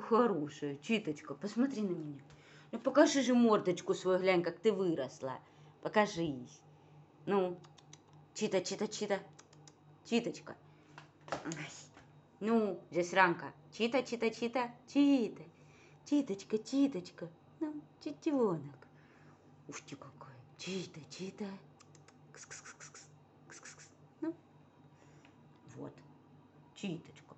хорошая, Читочка, посмотри на меня. Ну покажи же мордочку свою, глянь, как ты выросла. Покажись. Ну, Чита, Чита, Чита. Читочка. ну, здесь ранка, Чита, Чита, Чита, Чита. Читочка, Читочка. Ну, читенок. Уж ты какой. Чита, Чита. Кс-кс-кс-кс. Кс-кс-кс. Ну, вот. Читочка.